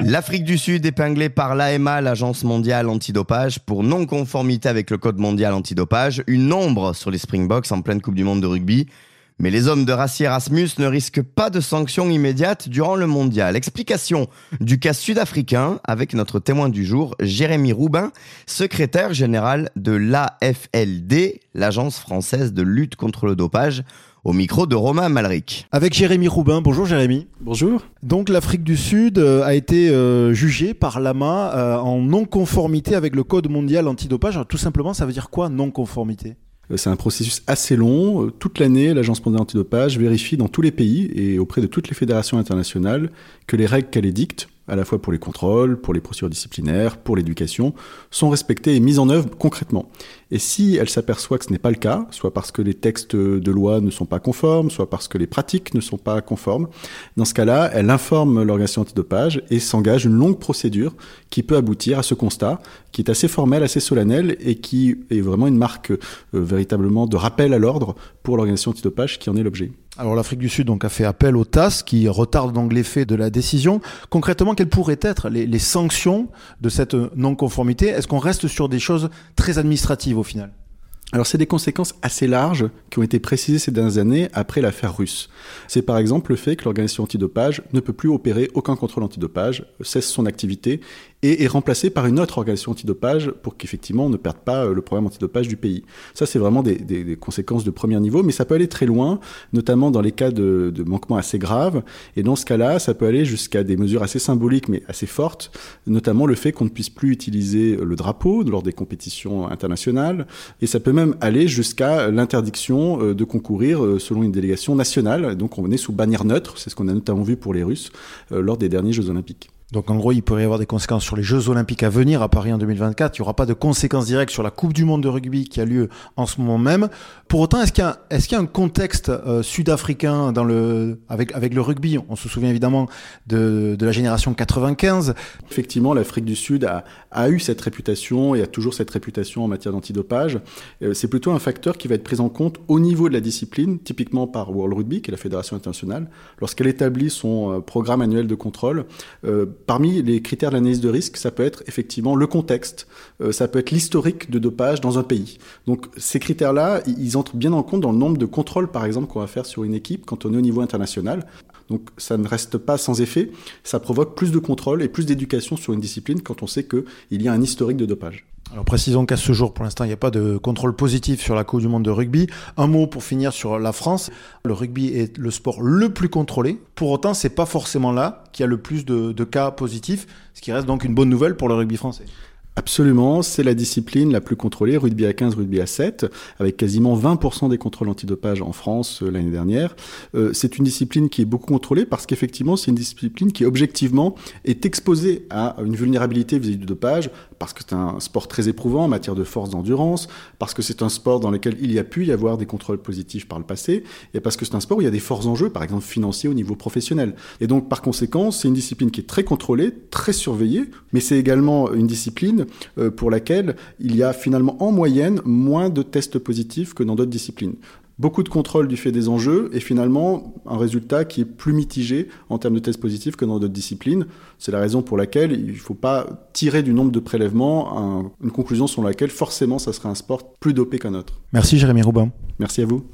L'Afrique du Sud épinglée par l'AMA, l'Agence mondiale antidopage, pour non-conformité avec le Code mondial antidopage, une ombre sur les Springboks en pleine Coupe du Monde de rugby. Mais les hommes de Rassi Erasmus ne risquent pas de sanctions immédiates durant le mondial. Explication du cas sud-africain avec notre témoin du jour, Jérémy Roubin, secrétaire général de l'AFLD, l'Agence française de lutte contre le dopage au micro de Romain Malric. Avec Jérémy Roubin. Bonjour Jérémy. Bonjour. Donc l'Afrique du Sud euh, a été euh, jugée par l'AMA euh, en non-conformité avec le Code mondial antidopage. Alors, tout simplement, ça veut dire quoi non-conformité? C'est un processus assez long. Toute l'année, l'Agence mondiale antidopage vérifie dans tous les pays et auprès de toutes les fédérations internationales que les règles qu'elle édicte, à la fois pour les contrôles, pour les procédures disciplinaires, pour l'éducation, sont respectées et mises en œuvre concrètement. Et si elle s'aperçoit que ce n'est pas le cas, soit parce que les textes de loi ne sont pas conformes, soit parce que les pratiques ne sont pas conformes, dans ce cas-là, elle informe l'organisation antidopage et s'engage une longue procédure qui peut aboutir à ce constat, qui est assez formel, assez solennel et qui est vraiment une marque euh, véritablement de rappel à l'ordre pour l'organisation antidopage qui en est l'objet. Alors l'Afrique du Sud a fait appel au TAS qui retarde donc l'effet de la décision. Concrètement, quelles pourraient être les, sanctions de cette non-conformité? Est-ce qu'on reste sur des choses très administratives au final? Alors c'est des conséquences assez larges qui ont été précisées ces dernières années après l'affaire russe. C'est par exemple le fait que l'organisation antidopage ne peut plus opérer aucun contrôle antidopage, cesse son activité et est remplacée par une autre organisation antidopage pour qu'effectivement on ne perde pas euh, le programme antidopage du pays. Ça c'est vraiment des, conséquences de premier niveau, mais ça peut aller très loin, notamment dans les cas de, manquements assez graves. Et dans ce cas-là, ça peut aller jusqu'à des mesures assez symboliques mais assez fortes, notamment le fait qu'on ne puisse plus utiliser le drapeau lors des compétitions internationales, et ça peut même aller jusqu'à l'interdiction euh, de concourir euh, selon une délégation nationale. Donc on est sous bannière neutre, c'est ce qu'on a notamment vu pour les Russes lors des derniers Jeux olympiques. Donc en gros, il pourrait y avoir des conséquences sur les Jeux Olympiques à venir à Paris en 2024. Il n'y aura pas de conséquences directes sur la Coupe du Monde de rugby qui a lieu en ce moment même. Pour autant, est-ce qu'il y a, est-ce y a un contexte euh, sud-africain dans le, avec, avec le rugby? On se souvient évidemment de, de la génération 95. Effectivement, l'Afrique du Sud a, a, eu cette réputation et a toujours cette réputation en matière d'antidopage. Euh, c'est plutôt un facteur qui va être pris en compte au niveau de la discipline, typiquement par World Rugby, qui est la fédération internationale, lorsqu'elle établit son euh, programme annuel de contrôle. Parmi les critères d'analyse de risque, ça peut être effectivement le contexte, euh, ça peut être l'historique de dopage dans un pays. Donc ces critères-là, ils entrent bien en compte dans le nombre de contrôles, par exemple, qu'on va faire sur une équipe quand on est au niveau international. Donc ça ne reste pas sans effet, ça provoque plus de contrôles et plus d'éducation sur une discipline quand on sait qu'il y a un historique de dopage. Alors précisons qu'à ce jour, pour l'instant, il n'y a pas de contrôle positif sur la Coupe du Monde de rugby. Un mot pour finir sur la France. Le rugby est le sport le plus contrôlé. Pour autant, c'est pas forcément là qu'il y a le plus de, de cas positifs, ce qui reste donc une bonne nouvelle pour le rugby français. Absolument, c'est la discipline la plus contrôlée, rugby à 15, rugby à 7, avec quasiment 20% des contrôles antidopage en France euh, l'année dernière. Euh, c'est une discipline qui est beaucoup contrôlée parce qu'effectivement, c'est une discipline qui objectivement est exposée à une vulnérabilité vis-à-vis du dopage, parce que c'est un sport très éprouvant en matière de force d'endurance, parce que c'est un sport dans lequel il y a pu y avoir des contrôles positifs par le passé, et parce que c'est un sport où il y a des forts enjeux, par exemple financiers au niveau professionnel. Et donc, par conséquent, c'est une discipline qui est très contrôlée, très surveillée, mais c'est également une discipline euh, pour laquelle il y a finalement en moyenne moins de tests positifs que dans d'autres disciplines beaucoup de contrôle du fait des enjeux et finalement un résultat qui est plus mitigé en termes de tests positifs que dans d'autres disciplines. C'est la raison pour laquelle il ne faut pas tirer du nombre de prélèvements une conclusion sur laquelle forcément ça serait un sport plus dopé qu'un autre. Merci Jérémy Roubin. Merci à vous.